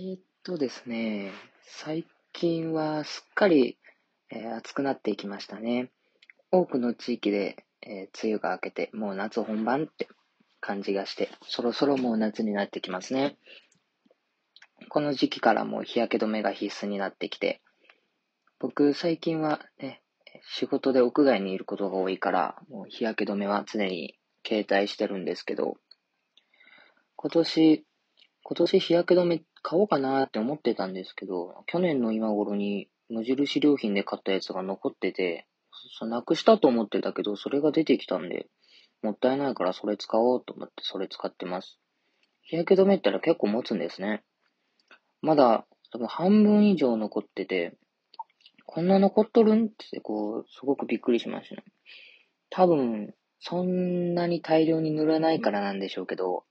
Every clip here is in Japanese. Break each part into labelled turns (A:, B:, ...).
A: えーっとですね、最近はすっかり、えー暑くなっていきましたね。多くの地域で、えー梅雨が明けて、もう夏本番って感じがして、そろそろもう夏になってきますね。この時期からもう日焼け止めが必須になってきて、僕最近はね、仕事で屋外にいることが多いから、もう日焼け止めは常に携帯してるんですけど、今年、今年日焼け止め買おうかなって思ってたんですけど、去年の今頃に無印良品で買ったやつが残ってて、そなくしたと思ってたけど、それが出てきたんで、もったいないからそれ使おうと思ってそれ使ってます。日焼け止めったら結構持つんですね。まだ多分半分以上残ってて、こんな残っとるんってこう、すごくびっくりしましたね。多分、そんなに大量に塗らないからなんでしょうけど、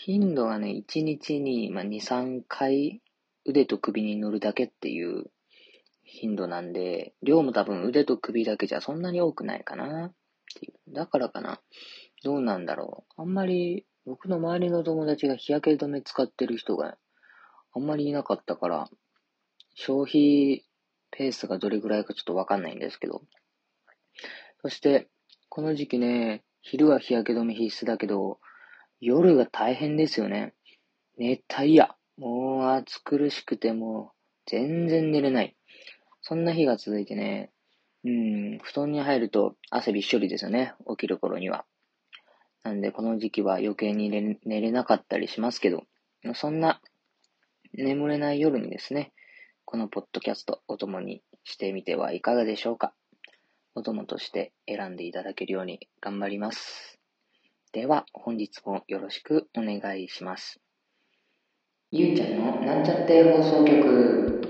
A: 頻度がね、1日に、まあ、2、3回腕と首に塗るだけっていう頻度なんで、量も多分腕と首だけじゃそんなに多くないかなっていう。だからかな。どうなんだろう。あんまり、僕の周りの友達が日焼け止め使ってる人があんまりいなかったから、消費ペースがどれぐらいかちょっとわかんないんですけど。そして、この時期ね、昼は日焼け止め必須だけど、夜が大変ですよね。熱帯夜。もう暑苦しくてもう全然寝れない。そんな日が続いてね、うん、布団に入ると汗びっしょりですよね。起きる頃には。なんでこの時期は余計に寝寝れなかったりしますけど、そんな眠れない夜にですね、このポッドキャストお供にしてみてはいかがでしょうか。お供として選んでいただけるように頑張ります。では、本日もよろしくお願いします。ゆうちゃんのなんちゃって放送局。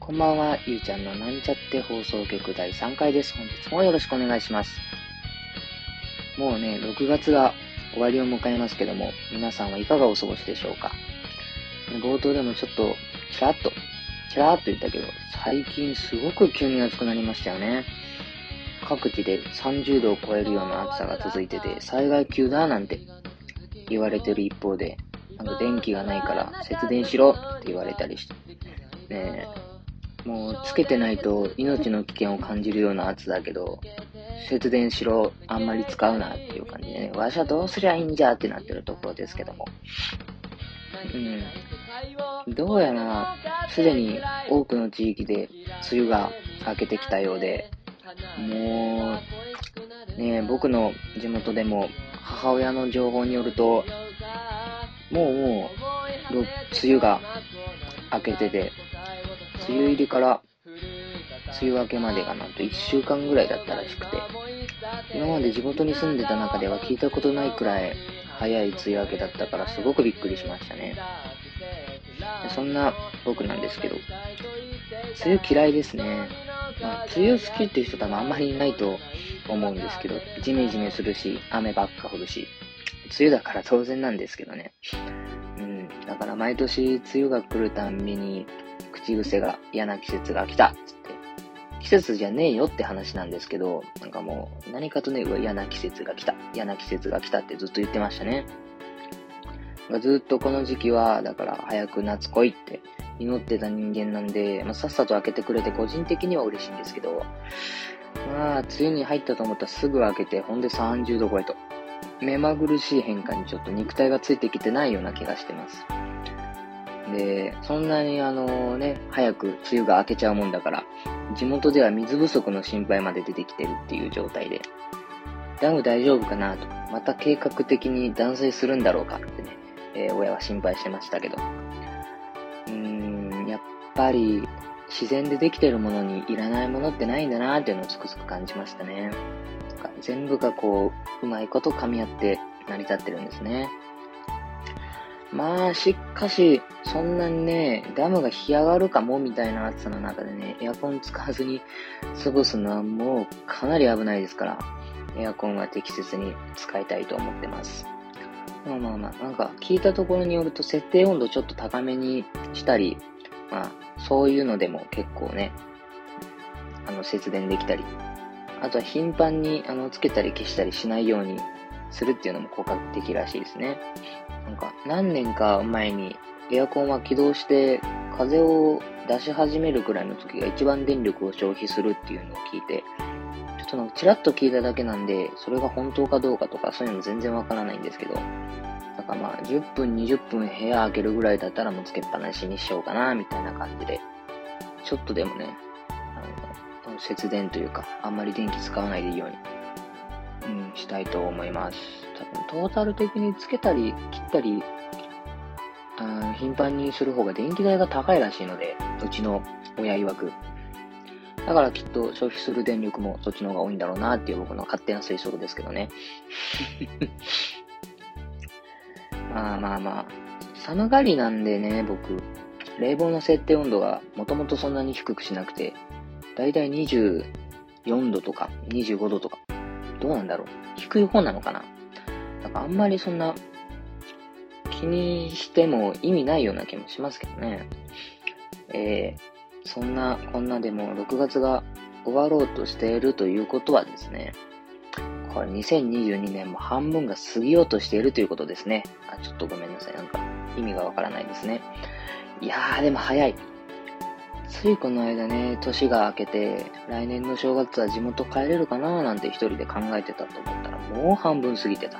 A: こんばんは、ゆうちゃんのなんちゃって放送局第3回です。本日もよろしくお願いします。もうね、6月が終わりを迎えますけども、皆さんはいかがお過ごしでしょうか。冒頭でもちょっと、ちらっと、ちらっと言ったけど、最近すごく急に暑くなりましたよね。各地で30度を超えるような暑さが続いてて、災害級だなんて言われてる一方で、なんか電気がないから節電しろって言われたりして、ねえ、もうつけてないと命の危険を感じるような暑さだけど、節電しろ、あんまり使うなっていう感じでね、わしはどうすりゃいいんじゃってなってるところですけども。うん。どうやら、すでに多くの地域で梅雨が明けてきたようで、もう、ね僕の地元でも母親の情報によると、もうもう、梅雨が明けてて、梅雨入りから梅雨明けまでがなんと1週間ぐらいだったらしくて、今まで地元に住んでた中では聞いたことないくらい早い梅雨明けだったからすごくびっくりしましたね。そんな僕なんですけど、梅雨嫌いですね。梅雨好きっていう人多分あんまりいないと思うんですけど、ジメジメするし、雨ばっか降るし、梅雨だから当然なんですけどね。うん、だから毎年梅雨が来るたんびに、口癖が嫌な季節が来たっつって、季節じゃねえよって話なんですけど、なんかもう何かとね、嫌な季節が来た、嫌な季節が来たってずっと言ってましたね。ずっとこの時期は、だから早く夏来いって祈ってた人間なんで、まあ、さっさと開けてくれて個人的には嬉しいんですけど、まあ、梅雨に入ったと思ったらすぐ開けて、ほんで30度超えと。目まぐるしい変化にちょっと肉体がついてきてないような気がしてます。で、そんなにあのね、早く梅雨が明けちゃうもんだから、地元では水不足の心配まで出てきてるっていう状態で、ダム大丈夫かなと、また計画的に断水するんだろうかってね、えー親は心配してましたけど、うーん、ぱり自然でできてるものにいらないものってないんだなっていうのをつくづく感じましたね。全部がこう、うまいこと噛み合って成り立ってるんですね。まあ、しかし、そんなにね、ダムが干上がるかもみたいな暑さの中でね、エアコン使わずに過ごすのはもうかなり危ないですから、エアコンは適切に使いたいと思ってます。まあまあまあ、なんか聞いたところによると設定温度ちょっと高めにしたり、まあ、そういうのでも結構ね、あの、節電できたり、あとは頻繁にあのつけたり消したりしないようにするっていうのも効果的らしいですね。なんか、何年か前にエアコンは起動して風を出し始めるくらいの時が一番電力を消費するっていうのを聞いて、ちょっとなんかチラッと聞いただけなんで、それが本当かどうかとかそういうの全然わからないんですけど、だからまあ10分20分部屋開けるぐらいだったらもうつけっぱなしにしようかなみたいな感じで、ちょっとでもね、あの節電というか、あんまり電気使わないでいいように、うん、したいと思います。多分トータル的につけたり切ったりあ頻繁にする方が電気代が高いらしいので、うちの親曰く。だからきっと消費する電力もそっちの方が多いんだろうなっていう僕の勝手な推測ですけどね。まあまあまあ、寒がりなんでね、僕、冷房の設定温度がもともとそんなに低くしなくて、だいたい24度とか25度とか、どうなんだろう。低い方なのかな。なんかあんまりそんな気にしても意味ないような気もしますけどね。えー、そんなこんなでも6月が終わろうとしているということはですね、これ2022年も半分が過ぎようとしているということですね。あ、ちょっとごめんなさい。なんか意味がわからないですね。いやー、でも早い。ついこの間ね、年が明けて、来年の正月は地元帰れるかなーなんて一人で考えてたと思ったら、もう半分過ぎてた。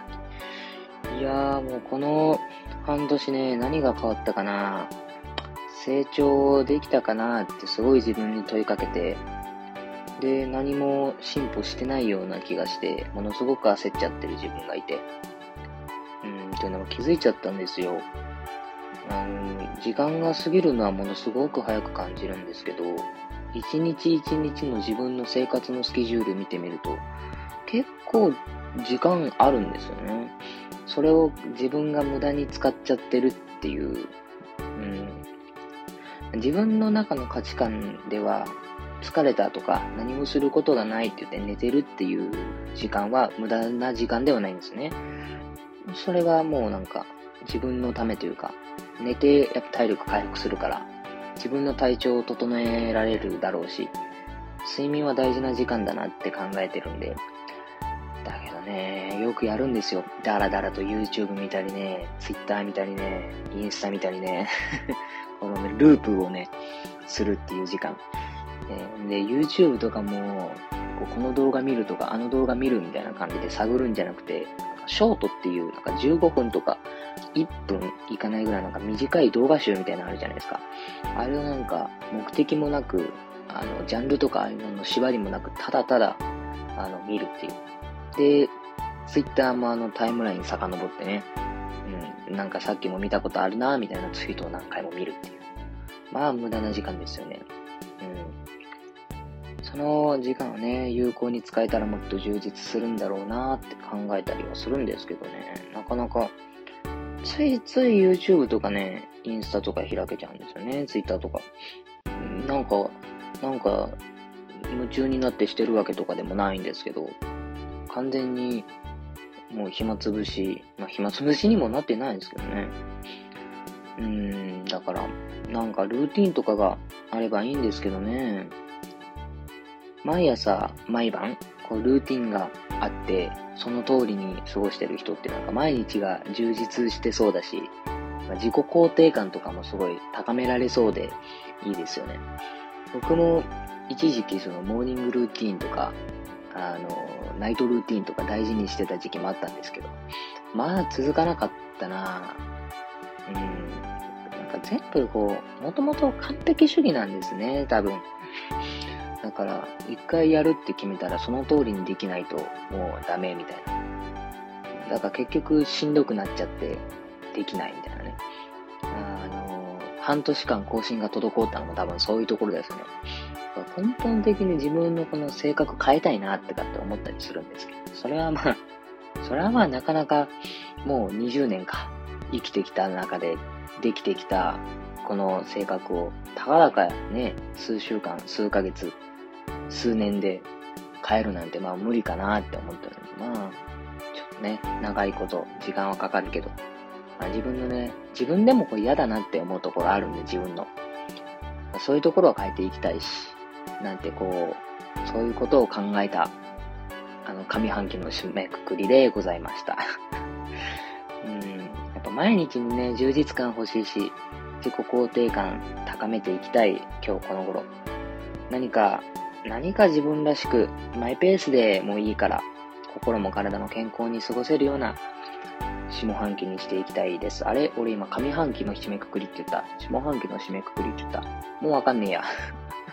A: いやー、もうこの半年ね、何が変わったかな成長できたかなってすごい自分に問いかけて、で、何も進歩してないような気がして、ものすごく焦っちゃってる自分がいて、うん、というのも気づいちゃったんですよ。あの、時間が過ぎるのはものすごく早く感じるんですけど、一日一日の自分の生活のスケジュール見てみると、結構時間あるんですよね。それを自分が無駄に使っちゃってるっていう、うん、自分の中の価値観では、疲れたとか何もすることがないって言って寝てるっていう時間は無駄な時間ではないんですね。それはもうなんか自分のためというか、寝てやっぱ体力回復するから、自分の体調を整えられるだろうし、睡眠は大事な時間だなって考えてるんで、だけどね、よくやるんですよ。だらだらと YouTube 見たりね、Twitter 見たりね、インスタ見たりね、このね、ループをね、するっていう時間。で、YouTube とかも、ここの動画見るとか、あの動画見るみたいな感じで探るんじゃなくて、ショートっていう、なんか15分とか1分いかないぐらいなんか短い動画集みたいなのあるじゃないですか。あれをなんか目的もなく、あの、ジャンルとかああいうのの縛りもなく、ただただ、あの、見るっていう。で、ツイッターもあのタイムライン遡ってね、うん、なんかさっきも見たことあるな、みたいなツイートを何回も見るっていう。まあ、無駄な時間ですよね。うん。その時間をね、有効に使えたらもっと充実するんだろうなって考えたりはするんですけどね、なかなか、ついつい YouTube とかね、インスタとか開けちゃうんですよね、Twitter とか。なんか、なんか、夢中になってしてるわけとかでもないんですけど、完全にもう暇つぶし、まあ暇つぶしにもなってないんですけどね。うーん、だから、なんかルーティンとかがあればいいんですけどね。毎朝、毎晩、こうルーティンがあって、その通りに過ごしてる人ってなんか毎日が充実してそうだし、まあ、自己肯定感とかもすごい高められそうでいいですよね。僕も一時期そのモーニングルーティンとか、あの、ナイトルーティンとか大事にしてた時期もあったんですけど、まあ続かなかったなうん。なんか全部こう、もともと完璧主義なんですね、多分。だから、一回やるって決めたらその通りにできないともうダメみたいな。だから結局しんどくなっちゃってできないみたいなね。あの、半年間更新が滞ったのも多分そういうところですね。根本的に自分のこの性格変えたいなってかって思ったりするんですけど、それはまあ、それはまあなかなかもう20年か生きてきた中でできてきたこの性格をたかだかね、数週間、数ヶ月、数年で変えるなんてまあ無理かなって思ってるんで、まあ、ちょっとね、長いこと時間はかかるけど、まあ、自分のね、自分でもこれ嫌だなって思うところあるんで、自分の。そういうところは変えていきたいし、なんてこう、そういうことを考えた、あの、上半期の締めくくりでございました。うん、やっぱ毎日にね、充実感欲しいし、自己肯定感高めていきたい今日この頃。何か、何か自分らしくマイペースでもいいから、心も体も健康に過ごせるような下半期にしていきたいです。あれ俺今上半期の締めくくりって言った。下半期の締めくくりって言った。もうわかんねえや。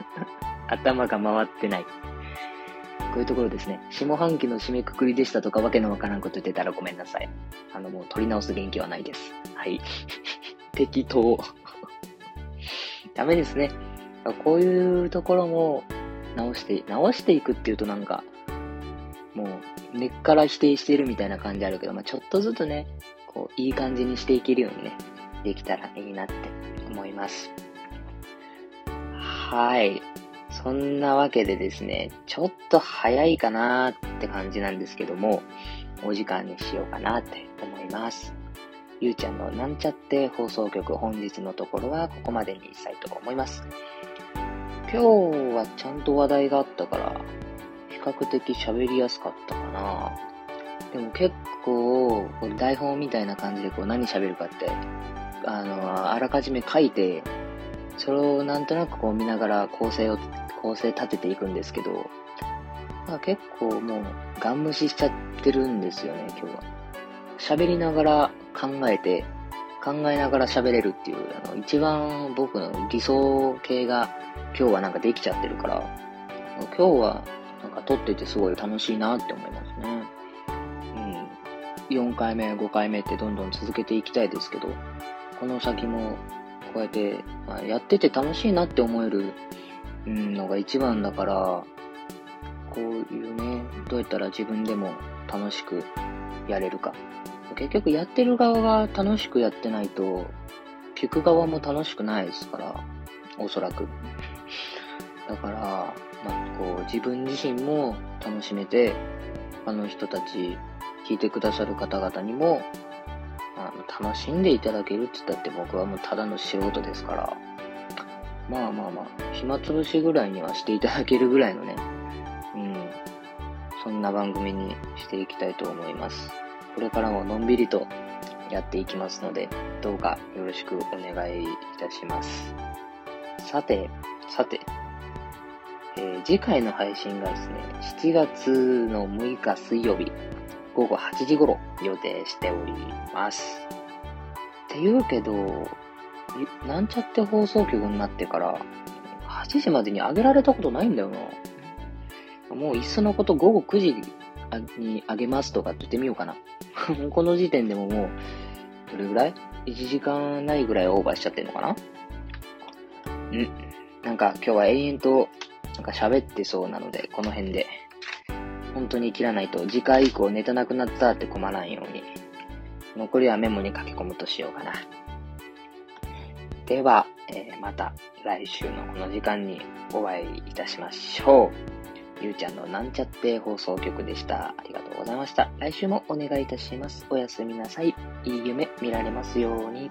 A: 頭が回ってない。こういうところですね。下半期の締めくくりでしたとかわけのわからんこと言ってたらごめんなさい。あの、もう取り直す元気はないです。はい。適当。ダメですね。こういうところも直して、直していくっていうとなんか、もう根っから否定してるみたいな感じあるけど、まあ、ちょっとずつね、こう、いい感じにしていけるようにね、できたらいいなって思います。はい。そんなわけでですね、ちょっと早いかなって感じなんですけども、お時間にしようかなって思います。ゆうちゃんのなんちゃって放送局本日のところはここまでにしたいと思います。今日はちゃんと話題があったから、比較的喋りやすかったかな。でも結構、台本みたいな感じでこう何喋るかって、あの、あらかじめ書いて、それをなんとなくこう見ながら構成を構成立てていくんですけど、まあ、結構もうガン無視しちゃってるんですよね、今日は。喋りながら考えて、考えながら喋れるっていう、あの、一番僕の理想系が今日はなんかできちゃってるから、今日はなんか撮っててすごい楽しいなって思いますね。うん。4回目、5回目ってどんどん続けていきたいですけど、この先もこうやって、まあ、やってて楽しいなって思えるうん、のが一番だから、こういうね、どうやったら自分でも楽しくやれるか。結局やってる側が楽しくやってないと、聞く側も楽しくないですから、おそらく。だから、まあ、こう、自分自身も楽しめて、他の人たち、聞いてくださる方々にも、あ楽しんでいただけるって言ったって僕はもうただの素人ですから、まあまあまあ、暇つぶしぐらいにはしていただけるぐらいのね、うん、そんな番組にしていきたいと思います。これからものんびりとやっていきますので、どうかよろしくお願いいたします。さて、さて、えー、次回の配信がですね、7月の6日水曜日、午後8時頃予定しております。って言うけど、なんちゃって放送局になってから、8時までに上げられたことないんだよな。もういっそのこと午後9時に上げますとかって言ってみようかな。この時点でももう、どれぐらい ?1 時間ないぐらいオーバーしちゃってんのかな？うんなんか今日は永遠となんか喋ってそうなので、この辺で。本当に切らないと次回以降ネタなくなったって困らんように。残りはメモに書き込むとしようかな。では、えー、また来週のこの時間にお会いいたしましょう。ゆうちゃんのなんちゃって放送局でした。ありがとうございました。来週もお願いいたします。おやすみなさい。いい夢見られますように。